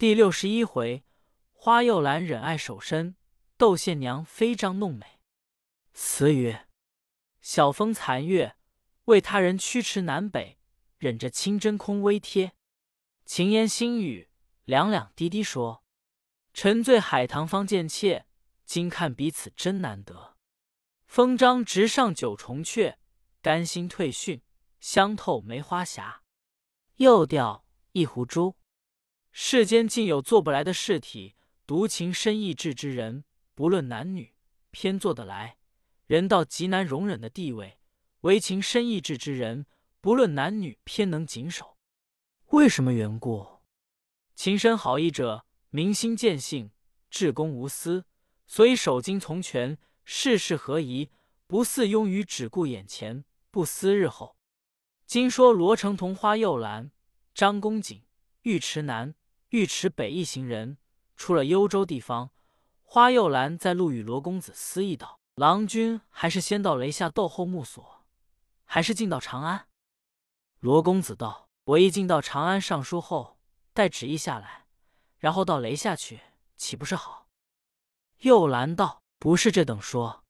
第六十一回，花又兰忍爱守身，窦宪娘飞张弄美。词曰：晓风残月，为他人驱驰南北，忍着清真空微贴。晴言新语，两两滴滴说。沉醉海棠方见妾，今看彼此真难得。风张直上九重阙，甘心退训，香透梅花匣。又调一壶珠。世间竟有做不来的事体，独情深意志之人，不论男女，偏做得来。人到极难容忍的地位，唯情深意志之人，不论男女，偏能谨守。为什么缘故？情深好义者，明心见性，至公无私，所以守经从权，事事合宜，不似庸于只顾眼前，不思日后。今说罗成同花又兰、张公瑾、尉迟南、尉迟北一行人出了幽州地方，花又兰在路与罗公子私议道：“郎君还是先到雷下斗后木所，还是进到长安？”罗公子道。我一进到长安上书后，待旨意下来，然后到雷下去，岂不是好？又兰道：“不是这等说。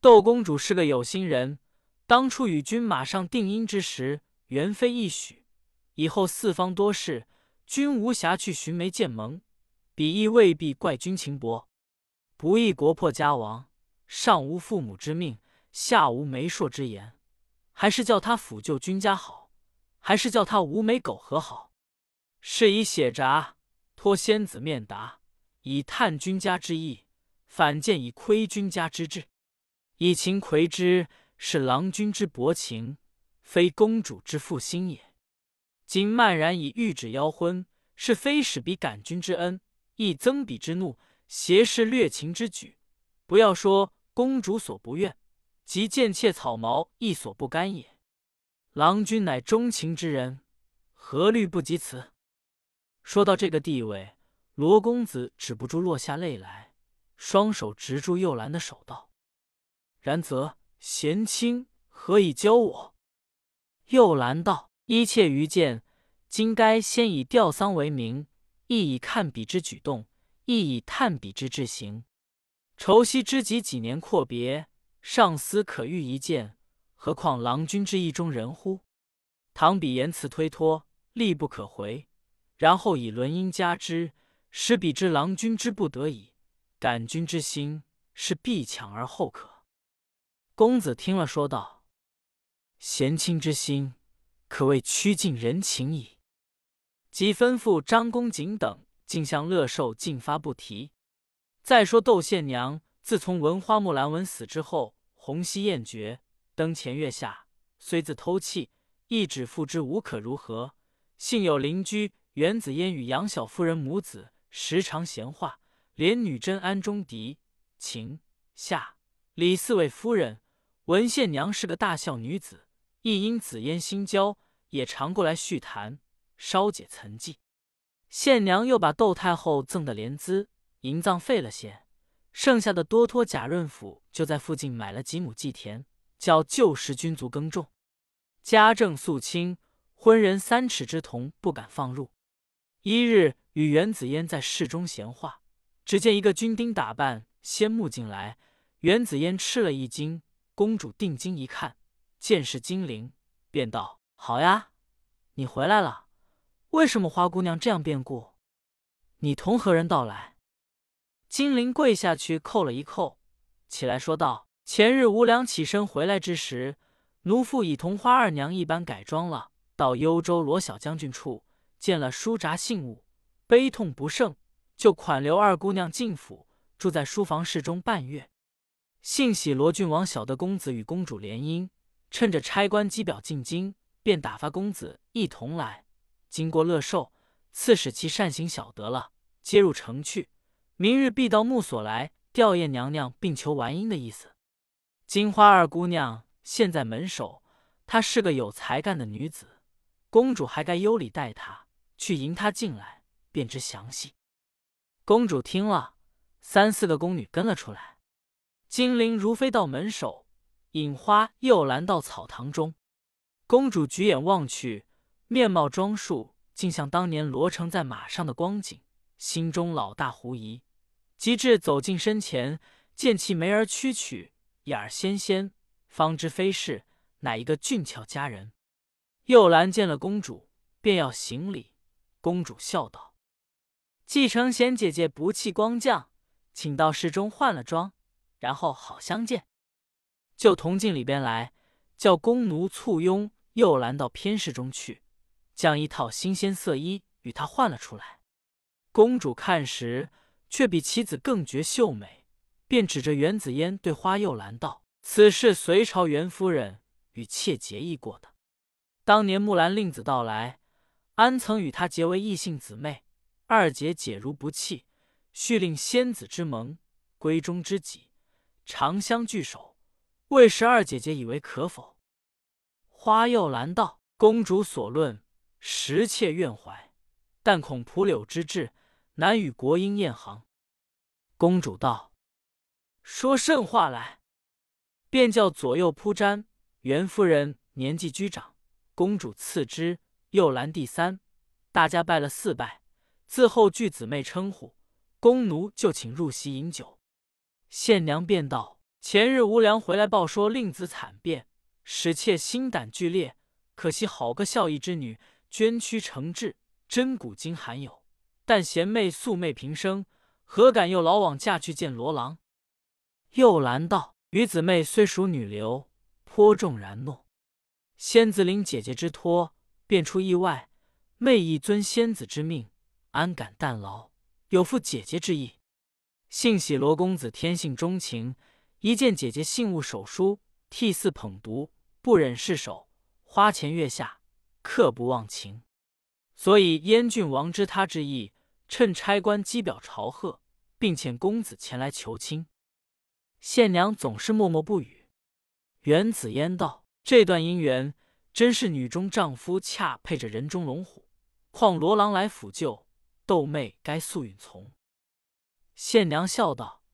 窦公主是个有心人，当初与君马上定姻之时，原非一许。以后四方多事，君无暇去寻媒见盟，彼亦未必怪君情薄。不义国破家亡，上无父母之命，下无媒妁之言，还是叫他辅救君家好。”还是叫他无媒苟合好，是以写札托仙子面答，以探君家之意，反见以窥君家之志。以情窥之，是郎君之薄情，非公主之负心也。今漫然以玉旨邀婚，是非使彼感君之恩，亦增彼之怒，挟是掠情之举。不要说公主所不愿，即贱妾草毛亦所不甘也。郎君乃钟情之人，何虑不及此？说到这个地位，罗公子止不住落下泪来，双手执住幼兰的手道：“然则贤卿何以教我？”幼兰道：“一切愚见，今该先以吊丧为名，亦以看彼之举动，亦以探彼之志行。愁惜知己几年阔别，上思可遇一见。”何况郎君之意中人乎？倘彼言辞推脱，力不可回，然后以轮音加之，使彼知郎君之不得已，感君之心是必强而后可。公子听了，说道：“贤卿之心，可谓趋近人情矣。”即吩咐张公瑾等竟向乐寿进发不提。再说窦宪娘，自从闻花木兰文死之后，鸿溪宴绝。灯前月下，虽自偷泣，亦指付之无可如何。幸有邻居袁子嫣与杨小夫人母子时常闲话，连女真安中狄、秦、夏、李四位夫人闻县娘是个大孝女子，亦因紫嫣心焦，也常过来叙谈，稍解岑寂。县娘又把窦太后赠的莲资银葬废了些，剩下的多托贾润甫就在附近买了几亩祭田。叫旧时军卒耕种，家政肃清，婚人三尺之童不敢放入。一日与袁子嫣在室中闲话，只见一个军丁打扮，先目进来。袁子嫣吃了一惊，公主定睛一看，见是金陵，便道：“好呀，你回来了。为什么花姑娘这样变故？你同何人到来？”金陵跪下去叩了一叩，起来说道。前日无良起身回来之时，奴妇已同花二娘一般改装了，到幽州罗小将军处见了书札信物，悲痛不胜，就款留二姑娘进府住在书房室中半月。幸喜罗郡王晓得公子与公主联姻，趁着差官机表进京，便打发公子一同来。经过乐寿，赐使其善行晓得了，接入城去。明日必到木所来吊唁娘娘，并求完姻的意思。金花二姑娘现在门首，她是个有才干的女子，公主还该优礼待她，去迎她进来，便知详细。公主听了，三四个宫女跟了出来。金陵如飞到门首，引花又拦到草堂中。公主举眼望去，面貌装束竟像当年罗成在马上的光景，心中老大狐疑，及至走近身前，见其眉儿曲曲，眼儿纤纤，方知非是，乃一个俊俏佳人。幼兰见了公主，便要行礼。公主笑道：“继承贤姐姐不弃光降，请到室中换了装，然后好相见。”就同进里边来，叫宫奴簇拥幼兰到偏室中去，将一套新鲜色衣与她换了出来。公主看时，却比其子更觉秀美，便指着袁子嫣对花幼兰道：“此事隋朝袁夫人与妾结义过的。当年木兰令子到来，安曾与她结为异姓姊妹？二姐解如不弃，续令仙子之盟，闺中知己，长相聚首。”为十二姐姐以为可否？花又兰道：“公主所论，实妾愿怀，但恐蒲柳之志，难与国英宴行。”公主道：“说甚话来？”便叫左右铺毡。袁夫人年纪居长，公主次之，又兰第三。大家拜了四拜，自后据姊妹称呼。宫奴就请入席饮酒。县娘便道。前日无良回来报说令子惨变，使妾心胆俱裂。可惜好个孝义之女，捐躯成志，真古今罕有。但贤妹素昧平生，何敢又老往嫁去见罗郎？又兰道：“与姊妹虽属女流，颇重然诺。仙子领姐姐之托，便出意外，妹亦遵仙子之命，安敢淡劳？有负姐姐之意。幸喜罗公子天性钟情。”一见姐姐信物手书，涕泗捧读，不忍释手，花前月下，刻不忘情。所以燕郡王知他之意，趁差官机表朝贺，并遣公子前来求亲。县娘总是默默不语。元子嫣道：“这段姻缘，真是女中丈夫恰配着人中龙虎，况罗郎来抚救，豆妹该素允从。”县娘笑道。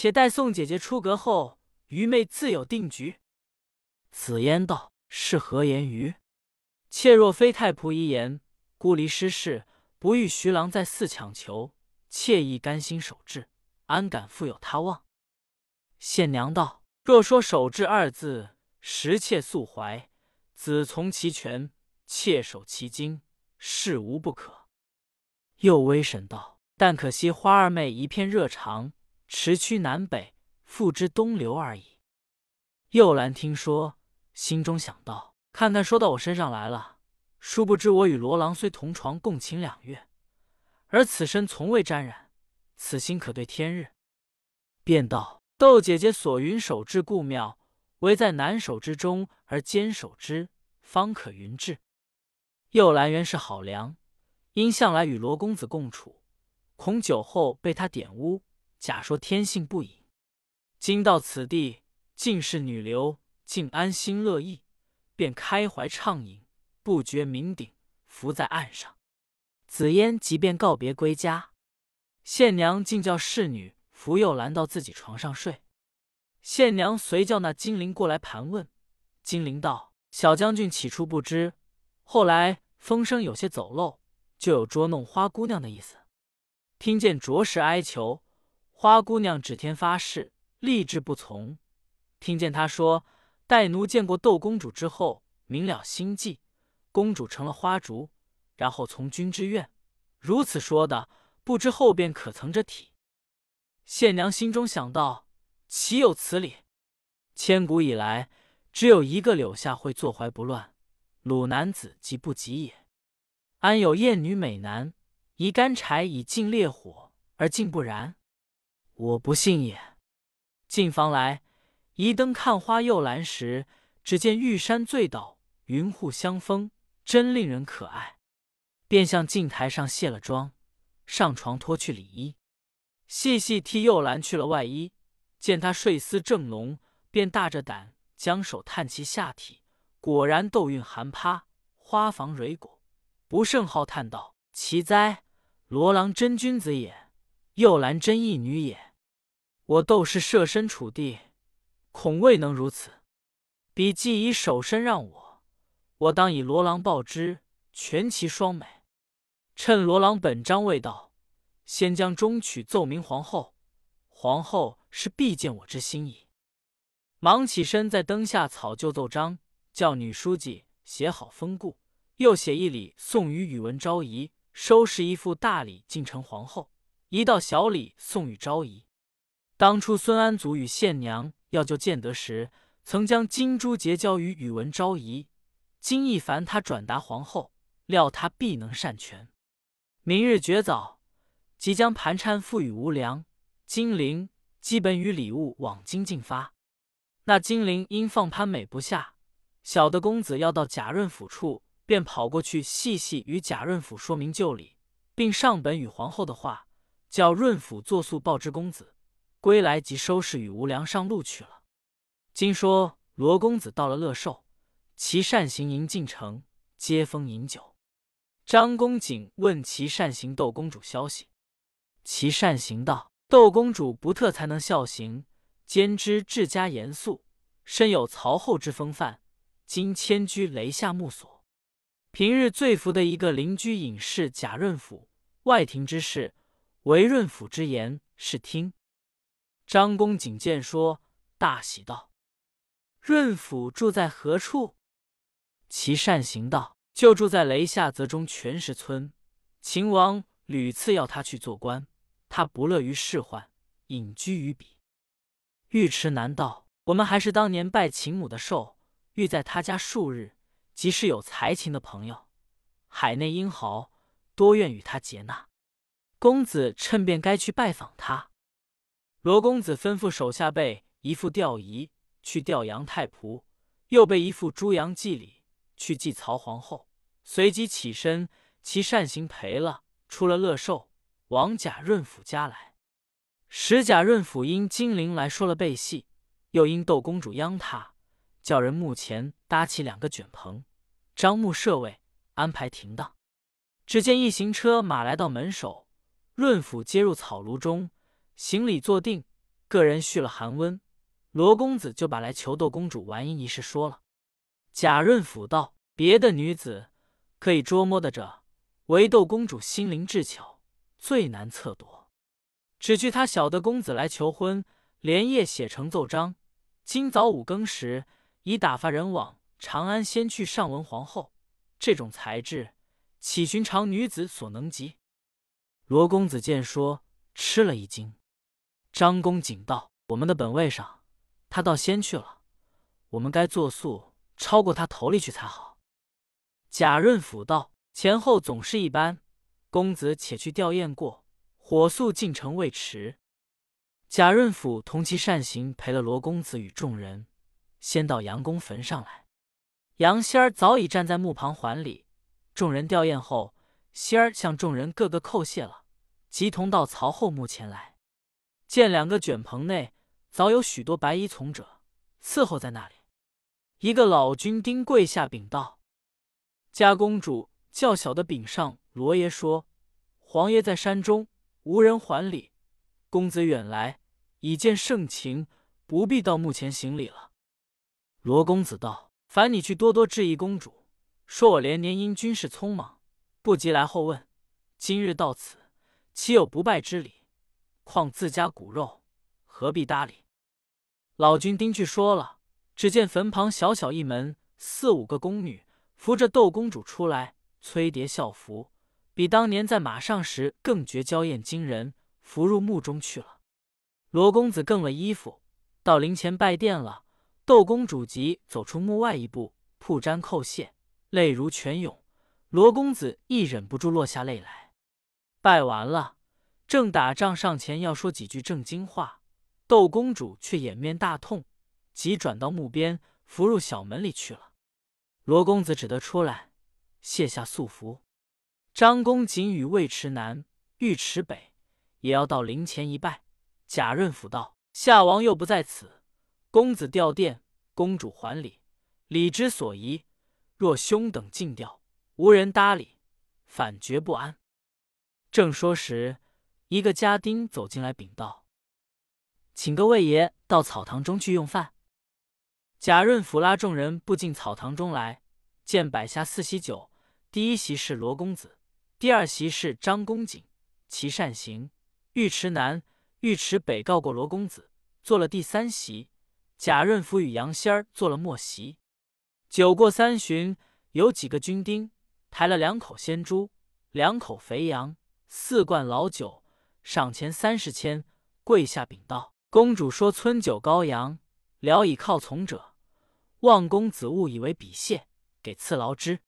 且待宋姐姐出阁后，愚妹自有定局。紫嫣道：“是何言语？妾若非太仆遗言，孤离失事，不欲徐郎在寺强求，妾亦甘心守志，安敢负有他望？”县娘道：“若说守志二字，实妾素怀，子从其权，妾守其精，事无不可。”又微神道：“但可惜花二妹一片热肠。”驰驱南北，复之东流而已。幼兰听说，心中想到：看看说到我身上来了。殊不知我与罗郎虽同床共寝两月，而此身从未沾染，此心可对天日。便道：窦姐姐所云守之故妙，唯在难守之中而坚守之，方可云志。幼兰原是好良，因向来与罗公子共处，恐酒后被他点污。假说天性不隐，今到此地，尽是女流，竟安心乐意，便开怀畅饮，不觉酩酊，伏在岸上。紫嫣即便告别归家，县娘竟叫侍女扶幼兰到自己床上睡。县娘随叫那金陵过来盘问，金陵道：“小将军起初不知，后来风声有些走漏，就有捉弄花姑娘的意思。听见着实哀求。”花姑娘指天发誓，立志不从。听见他说，待奴见过窦公主之后，明了心计，公主成了花烛，然后从君之愿。如此说的，不知后边可曾着体？县娘心中想到，岂有此理？千古以来，只有一个柳下惠坐怀不乱，鲁男子即不及也。安有艳女美男，一干柴以尽烈火，而竟不燃？我不信也。进房来，移灯看花又兰时，只见玉山醉倒，云雾相风，真令人可爱。便向镜台上卸了妆，上床脱去里衣，细细替又兰去了外衣。见她睡姿正浓，便大着胆将手探其下体，果然豆韵含趴，花房蕊果，不胜好叹道：“奇哉！罗郎真君子也，又兰真义女也。”我斗士设身处地，恐未能如此。彼既以手身让我，我当以罗郎报之，全其双美。趁罗郎本章未到，先将中曲奏明皇后，皇后是必见我之心意。”忙起身，在灯下草就奏章，叫女书记写好封固，又写一礼送与宇文昭仪，收拾一副大礼进呈皇后，一道小礼送与昭仪。当初孙安祖与县娘要救建德时，曾将金珠结交于宇文昭仪，今亦烦他转达皇后，料他必能善权。明日绝早，即将盘缠付与无良、金陵，基本与礼物往京进发。那金陵因放潘美不下，小的公子要到贾润府处，便跑过去细细与贾润府说明旧理，并上本与皇后的话，叫润府作速报之公子。归来即收拾与无良上路去了。今说罗公子到了乐寿，其善行迎进城，接风饮酒。张公瑾问其善行窦公主消息，其善行道：窦公主不特才能孝行。兼之治家严肃，身有曹后之风范。今迁居雷下木所，平日最服的一个邻居隐士贾润甫，外廷之事，唯润甫之言是听。张公瑾见说，大喜道：“润甫住在何处？”其善行道：“就住在雷下泽中全石村。秦王屡次要他去做官，他不乐于仕宦，隐居于彼。”尉迟难道：“我们还是当年拜秦母的寿，欲在他家数日，即是有才情的朋友，海内英豪多愿与他结纳。公子趁便该去拜访他。”罗公子吩咐手下备一副吊仪去吊杨太仆，又备一副朱阳祭礼去祭曹皇后，随即起身，其善行赔了，出了乐寿，往贾润甫家来。使贾润甫因金陵来说了背戏，又因窦公主央他，叫人幕前搭起两个卷棚，张幕设位，安排停当。只见一行车马来到门首，润甫接入草庐中，行礼坐定，个人续了寒温。罗公子就把来求窦公主完姻一事说了。贾润甫道：“别的女子可以捉摸得着，唯窦公主心灵智巧，最难测夺。”只据他晓得公子来求婚，连夜写成奏章。今早五更时，已打发人往长安先去上闻皇后。这种才智，岂寻常女子所能及？罗公子见说，吃了一惊。张公瑾道：“我们的本位上，他倒先去了，我们该作速超过他头里去才好。”贾润甫道：“前后总是一般，公子且去吊唁过。”火速进城未迟，贾润甫同其善行陪了罗公子与众人，先到杨公坟上来。杨仙儿早已站在墓旁还礼。众人吊唁后，仙儿向众人个个叩谢了，即同到曹后墓前来，见两个卷棚内早有许多白衣从者伺候在那里。一个老军丁跪下禀道：“家公主较小的禀上罗爷说，皇爷在山中。”无人还礼，公子远来，已见盛情，不必到墓前行礼了。罗公子道：“烦你去多多致意公主，说我连年因军事匆忙，不及来后问。今日到此，岂有不拜之理？况自家骨肉，何必搭理？”老君丁去说了，只见坟旁小小一门，四五个宫女扶着窦公主出来，催叠校服。比当年在马上时更觉娇艳惊人，扶入墓中去了。罗公子更了衣服，到灵前拜殿了。窦公主即走出墓外一步，铺毡叩谢，泪如泉涌。罗公子亦忍不住落下泪来。拜完了，正打仗上前要说几句正经话，窦公主却掩面大痛，即转到墓边，伏入小门里去了。罗公子只得出来，卸下素服。张公瑾与尉迟南、尉迟北也要到灵前一拜。贾润甫道：“夏王又不在此，公子吊唁，公主还礼，礼之所宜。若兄等尽吊，无人搭理，反觉不安。”正说时，一个家丁走进来禀道：“请各位爷到草堂中去用饭。”贾润甫拉众人步进草堂中来，见摆下四席酒，第一席是罗公子。第二席是张公瑾，其善行。尉迟南、尉迟北告过罗公子，做了第三席。贾润甫与杨仙儿做了末席。酒过三巡，有几个军丁抬了两口鲜猪，两口肥羊，四罐老酒，赏钱三十千，跪下禀道：“公主说村酒羔羊，聊以犒从者，望公子误以为比谢，给赐劳之。”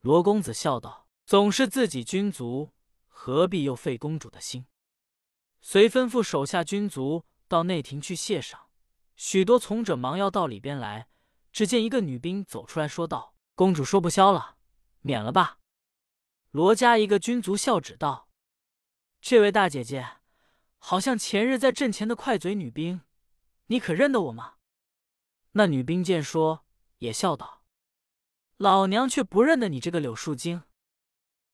罗公子笑道：“总是自己君族，何必又费公主的心？”遂吩咐手下军卒到内廷去谢赏。许多从者忙要到里边来。只见一个女兵走出来说道：“公主说不消了，免了吧。”罗家一个军卒笑指道：“这位大姐姐，好像前日在阵前的快嘴女兵，你可认得我吗？”那女兵见说，也笑道：“老娘却不认得你这个柳树精。”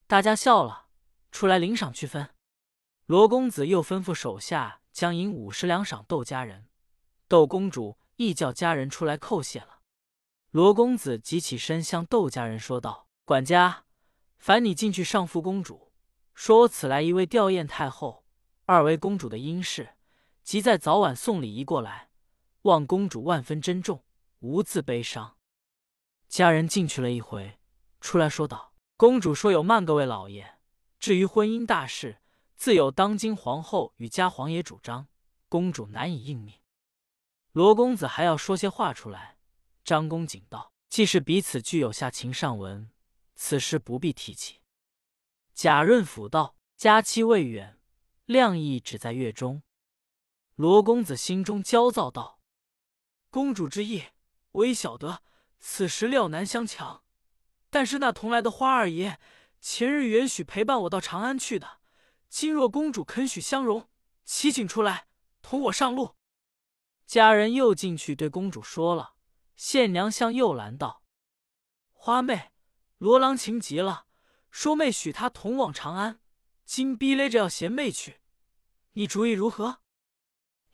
大家笑了，出来领赏去分。罗公子又吩咐手下将银五十两赏窦家人，窦公主亦叫家人出来叩谢了。罗公子即起身向窦家人说道：“管家，烦你进去上父公主，说我此来一位吊唁太后、二位公主的阴事，即在早晚送礼仪过来，望公主万分珍重，无自悲伤。”家人进去了一回，出来说道：“公主说有慢各位老爷，至于婚姻大事，自有当今皇后与家皇爷主张，公主难以应命。”罗公子还要说些话出来。张公瑾道：“既是彼此具有下情上文，此事不必提起。”贾润甫道：“佳期未远，亮意只在月中。”罗公子心中焦躁道：“公主之意，我已晓得。此时料难相强。但是那同来的花二爷，前日原许陪伴我到长安去的。今若公主肯许相容，齐请出来同我上路。”家人又进去对公主说了。县娘向幼兰道：“花妹，罗郎情急了，说妹许他同往长安，今逼勒着要贤妹去，你主意如何？”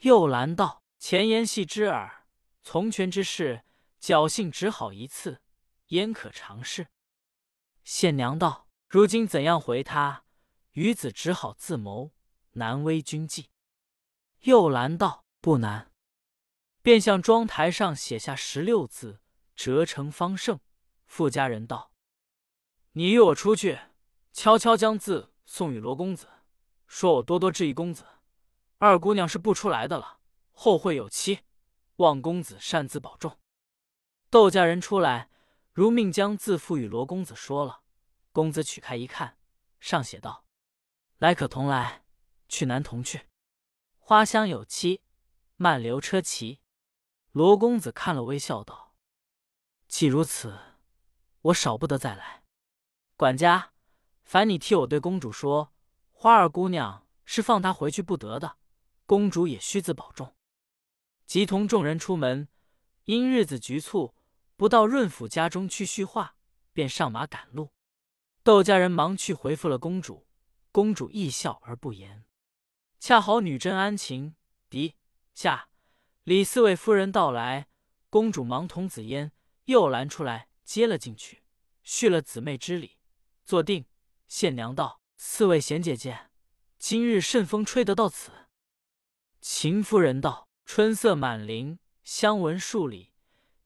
幼兰道：“前言系之耳，从权之事，侥幸只好一次，焉可尝试？”县娘道：“如今怎样回他？余子只好自谋，难为君计。”幼兰道：“不难。”便向妆台上写下十六字，折成方胜。富家人道：“你与我出去，悄悄将字送与罗公子，说我多多质疑公子。二姑娘是不出来的了，后会有期，望公子擅自保重。”窦家人出来，如命将字付与罗公子，说了。公子取开一看，上写道：“来可同来，去难同去。花香有期，慢流车骑。”罗公子看了，微笑道：“既如此，我少不得再来。管家，烦你替我对公主说，花儿姑娘是放她回去不得的，公主也须自保重。”即同众人出门，因日子局促，不到润府家中去叙话，便上马赶路。窦家人忙去回复了公主，公主亦笑而不言。恰好女真安晴狄夏。李四位夫人到来，公主忙同紫嫣、又拦出来接了进去，叙了姊妹之礼，坐定。县娘道：“四位贤姐姐，今日甚风吹得到此？”秦夫人道：“春色满林，香闻数里，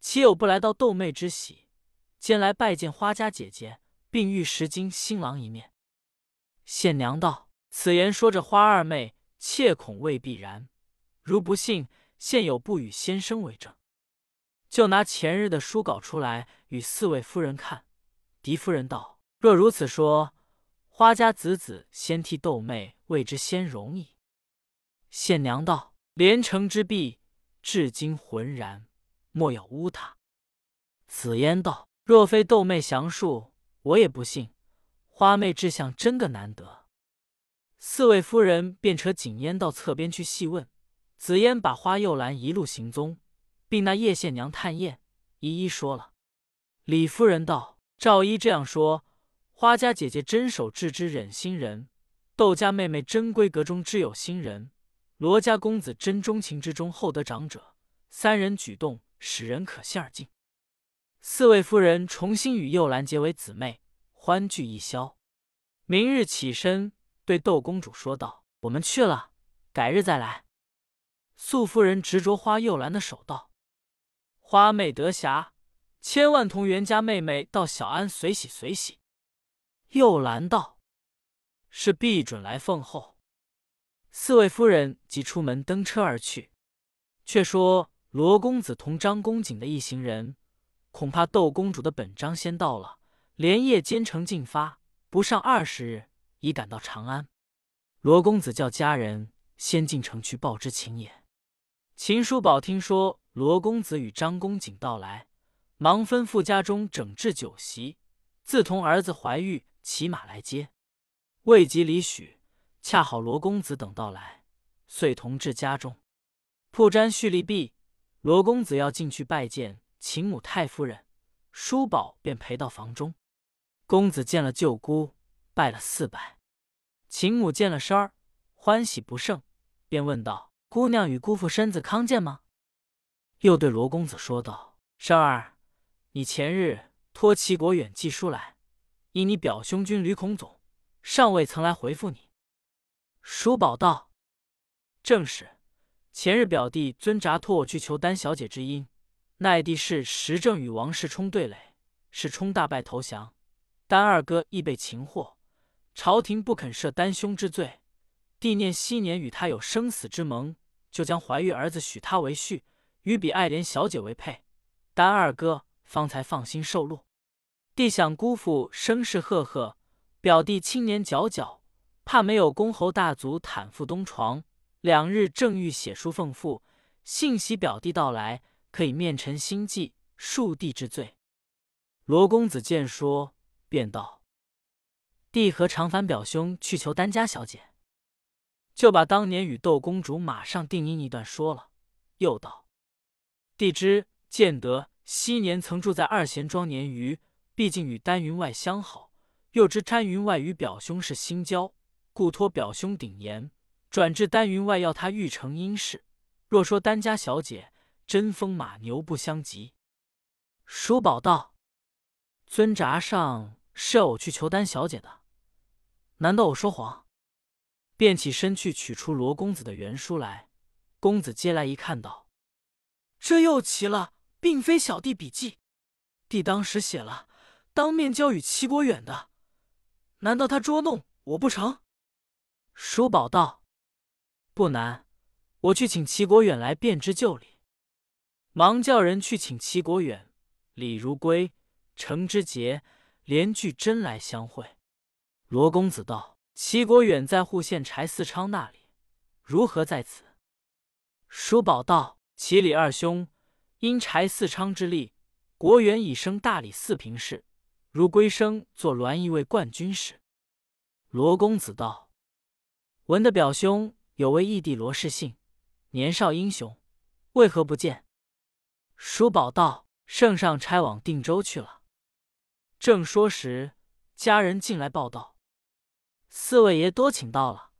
岂有不来到斗妹之喜？兼来拜见花家姐姐，并欲识今新郎一面。”县娘道：“此言说着花二妹，切恐未必然。如不信。”现有不与先生为证，就拿前日的书稿出来与四位夫人看。狄夫人道：“若如此说，花家子子先替斗妹为之先容易。”县娘道：“连城之璧，至今浑然，莫要污他。”紫嫣道：“若非斗妹详述，我也不信。花妹志向真个难得。”四位夫人便扯锦烟到侧边去细问。紫嫣把花又兰一路行踪，并那叶县娘探验，一一说了。李夫人道：“照依这样说，花家姐姐真守至之忍心人，窦家妹妹真闺阁中之有心人，罗家公子真钟情之中厚德长者，三人举动使人可信而敬。”四位夫人重新与幼兰结为姊妹，欢聚一宵。明日起身，对窦公主说道：“我们去了，改日再来。”素夫人执着花幼兰的手道：“花妹得暇，千万同袁家妹妹到小安随喜随喜。”又拦道：“是必准来奉候。”四位夫人即出门登车而去。却说罗公子同张公瑾的一行人，恐怕窦公主的本章先到了，连夜兼程进发，不上二十日，已赶到长安。罗公子叫家人先进城去报知秦也。秦叔宝听说罗公子与张公瑾到来，忙吩咐家中整治酒席，自同儿子怀玉骑马来接。未及离许，恰好罗公子等到来，遂同至家中。铺毡蓄力毕，罗公子要进去拜见秦母太夫人，叔宝便陪到房中。公子见了舅姑，拜了四拜。秦母见了生儿，欢喜不胜，便问道：“姑娘与姑父身子康健吗？”又对罗公子说道：“生儿，你前日托齐国远寄书来，因你表兄君吕孔总尚未曾来回复你。”叔宝道：“正是。”前日表弟尊札托我去求丹小姐之因，奈地是时正与王世充对垒，世充大败投降，丹二哥亦被擒获，朝廷不肯赦丹兄之罪，帝念昔年与他有生死之盟，就将怀玉儿子许他为婿，与比爱莲小姐为配，丹二哥方才放心受禄。弟想姑父声势赫赫，表弟青年皎皎，怕没有公侯大族袒腹东床。两日正欲写书奉父，幸喜表弟到来，可以面陈心迹，恕弟之罪。罗公子见说，便道：“弟何常烦表兄去求丹家小姐？”就把当年与窦公主马上定姻一段说了，又道：“弟知建德昔年曾住在二贤庄年余，毕竟与丹云外相好，又知詹云外与表兄是新交，故托表兄顶言。”转至丹云外，要他欲成姻事。若说丹家小姐真风马牛不相及。叔宝道：“尊札上是要我去求丹小姐的，难道我说谎？”便起身去取出罗公子的原书来。公子接来一看，道：“这又奇了，并非小弟笔记。弟当时写了，当面交与齐国远的，难道他捉弄我不成？”叔宝道。不难，我去请齐国远来，便知就礼。忙叫人去请齐国远、李如归、程之杰连聚真来相会。罗公子道：“齐国远在户县柴四昌那里，如何在此？”叔宝道：“齐李二兄因柴四昌之力，国远已升大理寺平事，如归生做栾仪卫冠军使。”罗公子道：“闻的表兄。”有位义弟罗氏信，年少英雄，为何不见？叔宝道：“圣上差往定州去了。”正说时，家人进来报道：“四位爷多请到了。”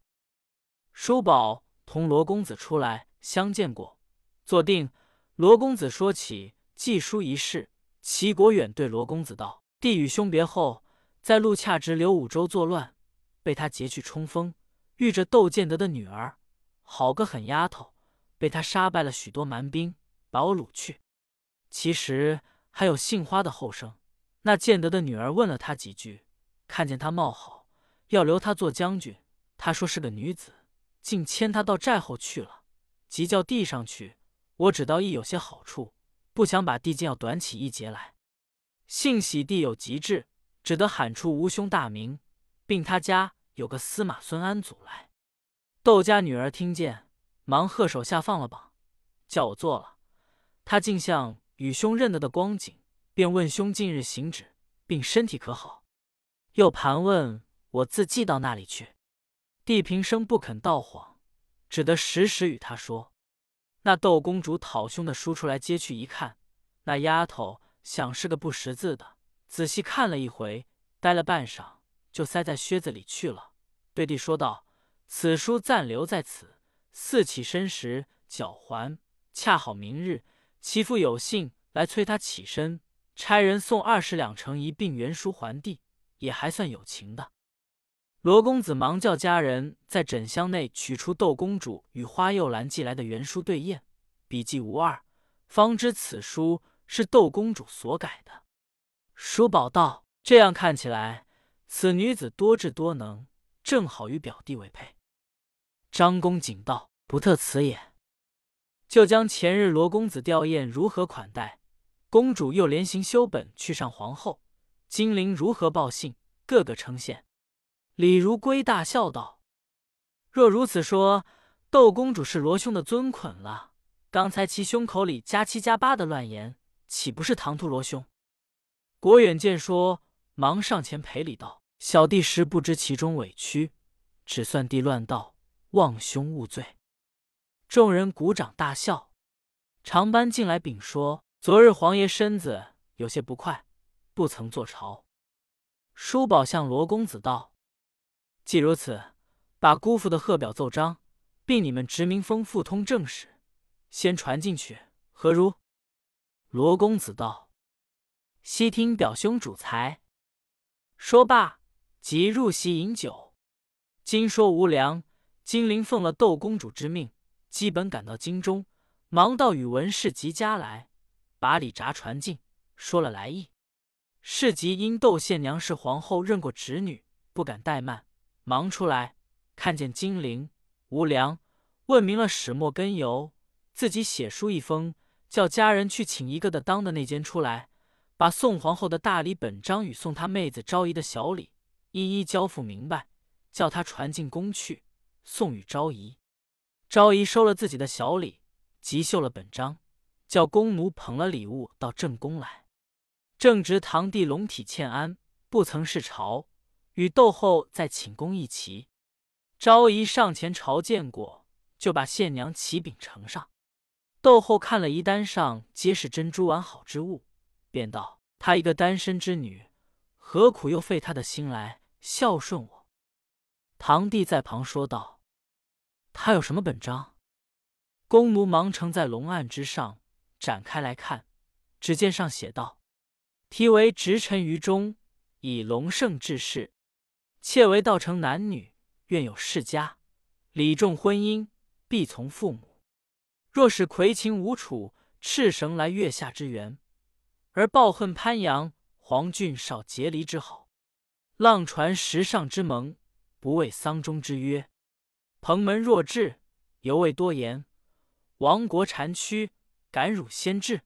叔宝同罗公子出来相见过，坐定。罗公子说起寄书一事，齐国远对罗公子道：“弟与兄别后，在陆恰值刘武州作乱，被他劫去冲锋。”遇着窦建德的女儿，好个狠丫头，被他杀败了许多蛮兵，把我掳去。其实还有杏花的后生。那建德的女儿问了他几句，看见他貌好，要留他做将军。他说是个女子，竟牵他到寨后去了。急叫地上去，我只道亦有些好处，不想把地竟要短起一截来。幸喜地有急志，只得喊出吴兄大名，并他家。有个司马孙安祖来，窦家女儿听见，忙喝手下放了榜，叫我做了。他竟像与兄认得的光景，便问兄近日行止，并身体可好？又盘问我自寄到那里去。地平生不肯道谎，只得时时与他说。那窦公主讨兄的书出来接去一看，那丫头想是个不识字的，仔细看了一回，呆了半晌。就塞在靴子里去了，对弟说道：“此书暂留在此，四起身时脚还。恰好明日其父有信来催他起身，差人送二十两成一并原书还弟，也还算有情的。”罗公子忙叫家人在枕箱内取出窦公主与花又兰寄来的原书对验，笔迹无二，方知此书是窦公主所改的。叔宝道：“这样看起来，此女子多智多能，正好与表弟为配。”张公瑾道：“不特此也。”就将前日罗公子吊唁如何款待，公主又连行修本去上皇后，金陵如何报信，个个称羡。李如归大笑道：“若如此说，窦公主是罗兄的尊捆了。刚才其胸口里加七加八的乱言，岂不是唐突罗兄？”国远见说，忙上前赔礼道：“小弟实不知其中委屈，只算弟乱道，望兄勿罪。”众人鼓掌大笑。长班进来禀说：“昨日皇爷身子有些不快，不曾坐朝。”叔宝向罗公子道。既如此，把姑父的贺表奏章，并你们殖民封副通政使，先传进去，何如？罗公子道：“悉听表兄主裁。”说罢，即入席饮酒。今说无良，金陵奉了窦公主之命，基本赶到京中，忙到宇文氏及家来，把礼札传进，说了来意。事即因窦宪娘是皇后认过侄女，不敢怠慢。忙出来，看见金陵无良，问明了始末根由，自己写书一封，叫家人去请一个的当的那间出来，把宋皇后的大礼本章与送他妹子昭仪的小礼一一交付明白，叫他传进宫去送与昭仪。昭仪收了自己的小礼，即绣了本章，叫宫奴捧了礼物到正宫来。正值堂弟龙体欠安，不曾视朝。与窦后在寝宫一齐，昭仪上前朝见过，就把县娘启禀呈上。窦后看了一单上皆是珍珠完好之物，便道：“她一个单身之女，何苦又费她的心来孝顺我？”堂弟在旁说道：“他有什么本章？”宫奴忙呈在龙案之上展开来看，只见上写道：“题为‘直臣于中，以龙胜治世’。”妾为道成男女，愿有世家，礼重婚姻，必从父母。若是魁秦吴楚，赤绳来月下之缘，而抱恨潘阳、黄俊少结离之好，浪传时上之盟，不畏丧钟之约。蓬门若至，犹未多言。亡国残躯，敢辱先志。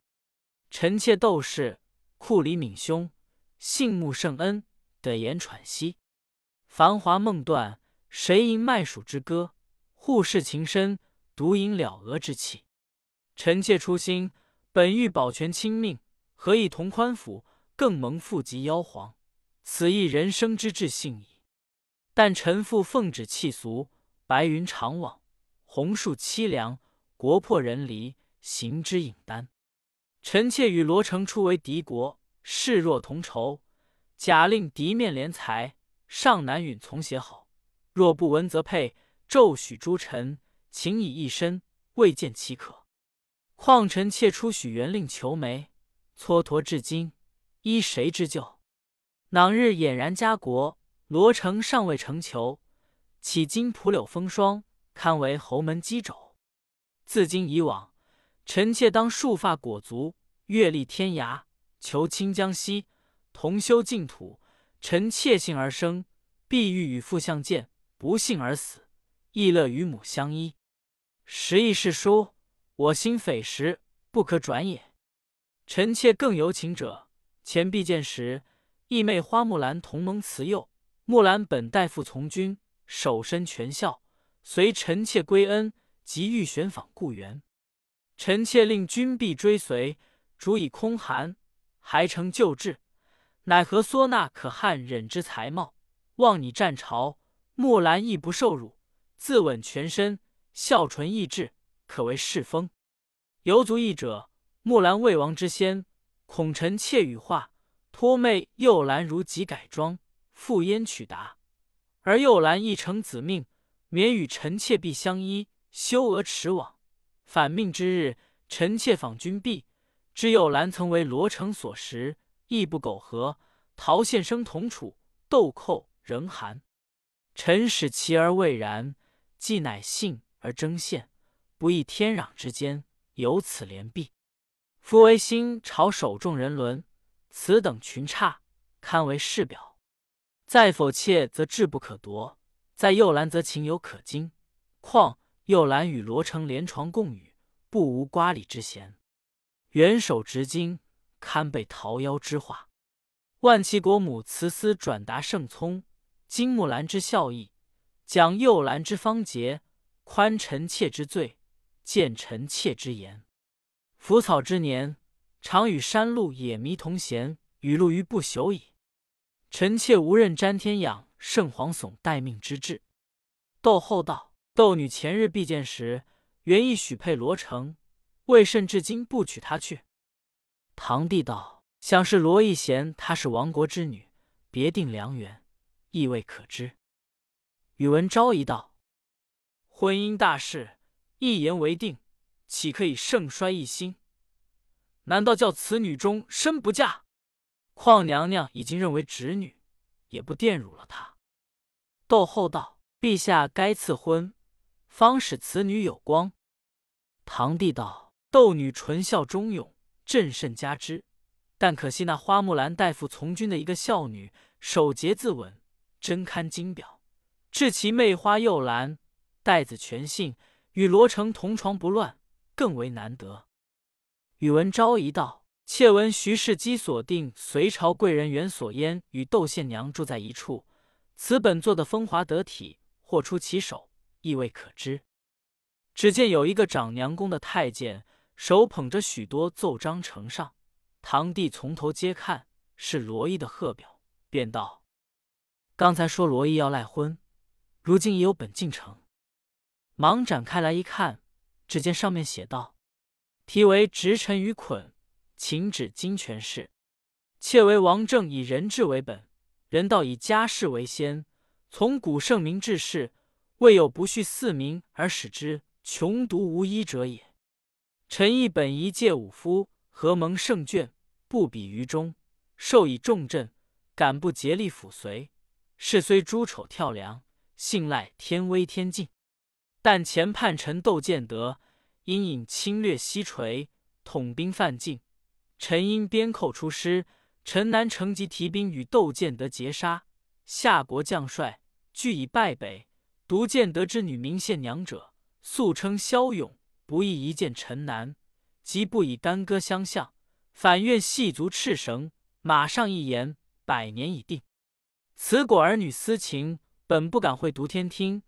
臣妾窦氏，库里敏兄，幸慕圣恩，得言喘息。繁华梦断，谁吟麦黍之歌？护士情深，独饮了鹅之气。臣妾初心，本欲保全亲命，何以同宽抚，更蒙父及妖皇？此亦人生之至幸矣。但臣父奉旨弃俗，白云长往，红树凄凉，国破人离，行之隐单。臣妾与罗成初为敌国，视若同仇，假令敌面怜才。上难允从写好，若不闻则配。骤许诸臣，情以一身，未见其可。况臣妾初许元令求媒，蹉跎至今，依谁之救？囊日俨然家国，罗成尚未成裘。岂今蒲柳风霜，堪为侯门击肘？自今以往，臣妾当束发裹足，阅历天涯，求亲江西，同修净土。臣妾幸而生，必欲与父相见；不幸而死，亦乐与母相依。时亦是书，我心匪时，不可转也。臣妾更有请者，前必见时，义妹花木兰同盟慈幼。木兰本代父从军，守身全孝，随臣妾归恩，即欲选访故园。臣妾令君必追随，主以空寒，还成旧制。乃何缩那可汗忍之才貌，望你战朝，木兰亦不受辱，自刎全身，孝纯义志，可为世风。有足义者，木兰未亡之先，恐臣妾羽化，托妹幼兰如己改装，赴燕取达，而幼兰亦承子命，免与臣妾必相依，修娥驰往。反命之日，臣妾访君必，知幼兰曾为罗成所识。亦不苟合，陶献生同处，豆寇仍寒。臣使其而未然，既乃幸而争献，不亦天壤之间，有此连璧。夫为新朝首重人伦，此等群差，堪为世表。在否妾，则志不可夺；在幼兰，则情有可矜。况幼兰与罗成连床共语，不无瓜李之嫌。元首执金，堪被桃夭之化。万骑国母慈思转达圣聪，金木兰之孝义，讲幼兰之芳节，宽臣妾之罪，见臣妾之言。腐草之年，常与山鹿野麋同闲，雨露于不朽矣。臣妾无任詹天养、圣皇悚待命之志。窦后道：窦女前日必见时，原意许配罗成，为甚至今不娶她去？堂弟道：想是罗毅嫌她是亡国之女，别定良缘，亦未可知。宇文昭仪道：婚姻大事，一言为定。岂可以盛衰一心？难道叫此女终身不嫁？况娘娘已经认为侄女，也不玷辱了她。窦后道：“陛下该赐婚，方使此女有光。”堂弟道：“窦女纯孝忠勇，朕甚加之。但可惜那花木兰代父从军的一个孝女，守节自刎，真堪金表。至其媚花幼兰，待子全信，与罗成同床不乱。”更为难得。宇文昭仪道：“妾闻徐世基所定隋朝贵人袁所焉与窦宪娘住在一处，此本做的风华得体，或出其手，亦未可知。只见有一个长娘宫的太监，手捧着许多奏章呈上。堂弟从头接看，是罗毅的贺表，便道：刚才说罗毅要赖婚，如今已有本进城。忙展开来一看。”只见上面写道：“题为‘直臣于捆，请指金泉氏。’妾为王政以人治为本，人道以家事为先。从古圣明治世，未有不恤四民而使之穷独无依者也。臣亦本一介武夫，何蒙圣眷，不比于中，受以重镇，敢不竭力辅随？事虽诸丑跳梁，信赖天威天境。”但前叛臣窦建德因引侵略西陲，统兵犯境，臣因边寇出师，陈南乘机提兵与窦建德截杀。夏国将帅俱以败北，独建德之女明献娘者，素称骁勇，不意一见陈南，即不以干戈相向，反愿细足赤绳，马上一言，百年已定。此果儿女私情，本不敢会读天听。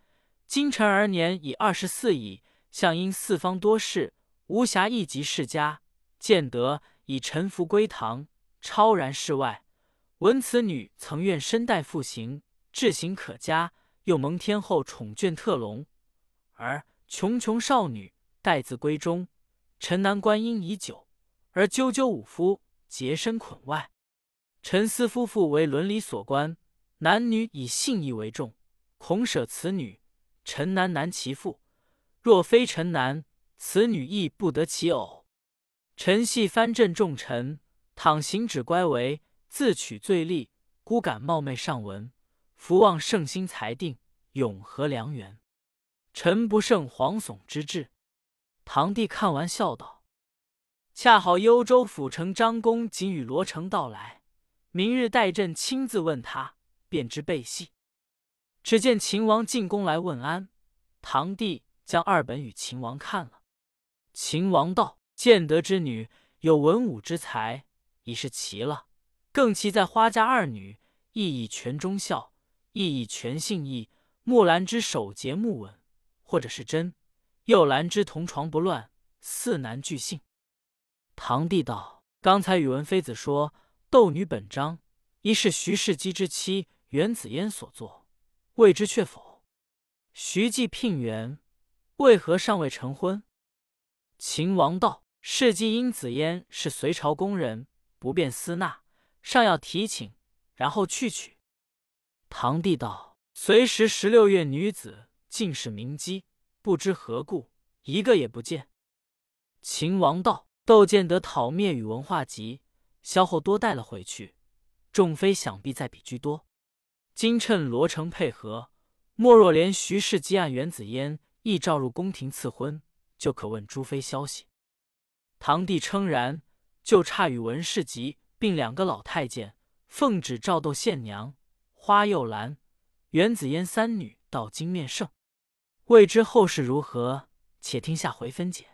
今臣儿年已二十四矣，向因四方多事，无暇一及世家。见得已臣服归唐，超然世外。闻此女曾愿身带复行，志行可嘉，又蒙天后宠眷特隆，而穷穷少女待字闺中。臣难观音已久，而赳赳武夫洁身捆外。臣思夫妇为伦理所关，男女以信义为重，恐舍此女。臣难难其父，若非臣难，此女亦不得其偶。臣系藩镇重臣，倘行止乖违，自取罪戾，孤敢冒昧上闻，福望圣心裁定，永和良缘。臣不胜惶悚之至。堂弟看完，笑道：“恰好幽州府城张公仅与罗成到来，明日待朕亲自问他，便知备细。”只见秦王进宫来问安，堂弟将二本与秦王看了。秦王道：“建德之女有文武之才，已是奇了。更奇在花家二女，亦以全忠孝，亦以全信义。木兰之守节木稳，或者是真；又兰之同床不乱，似男俱信。”堂弟道：“刚才宇文妃子说窦女本章，一是徐世基之妻袁子嫣所作。”未知确否？徐继聘元，为何尚未成婚？秦王道：世纪因子嫣是隋朝宫人，不便私纳，尚要提请，然后去取。堂弟道：隋时十六月女子尽是名姬，不知何故，一个也不见。秦王道：窦建德讨灭与文化及，萧后多带了回去，众妃想必在彼居多。今趁罗成配合，莫若连徐氏积案袁子嫣亦召入宫廷赐婚，就可问诸妃消息。堂弟称然，就差与文氏集并两个老太监奉旨召窦宪娘、花又兰、袁子嫣三女到京面圣。未知后事如何，且听下回分解。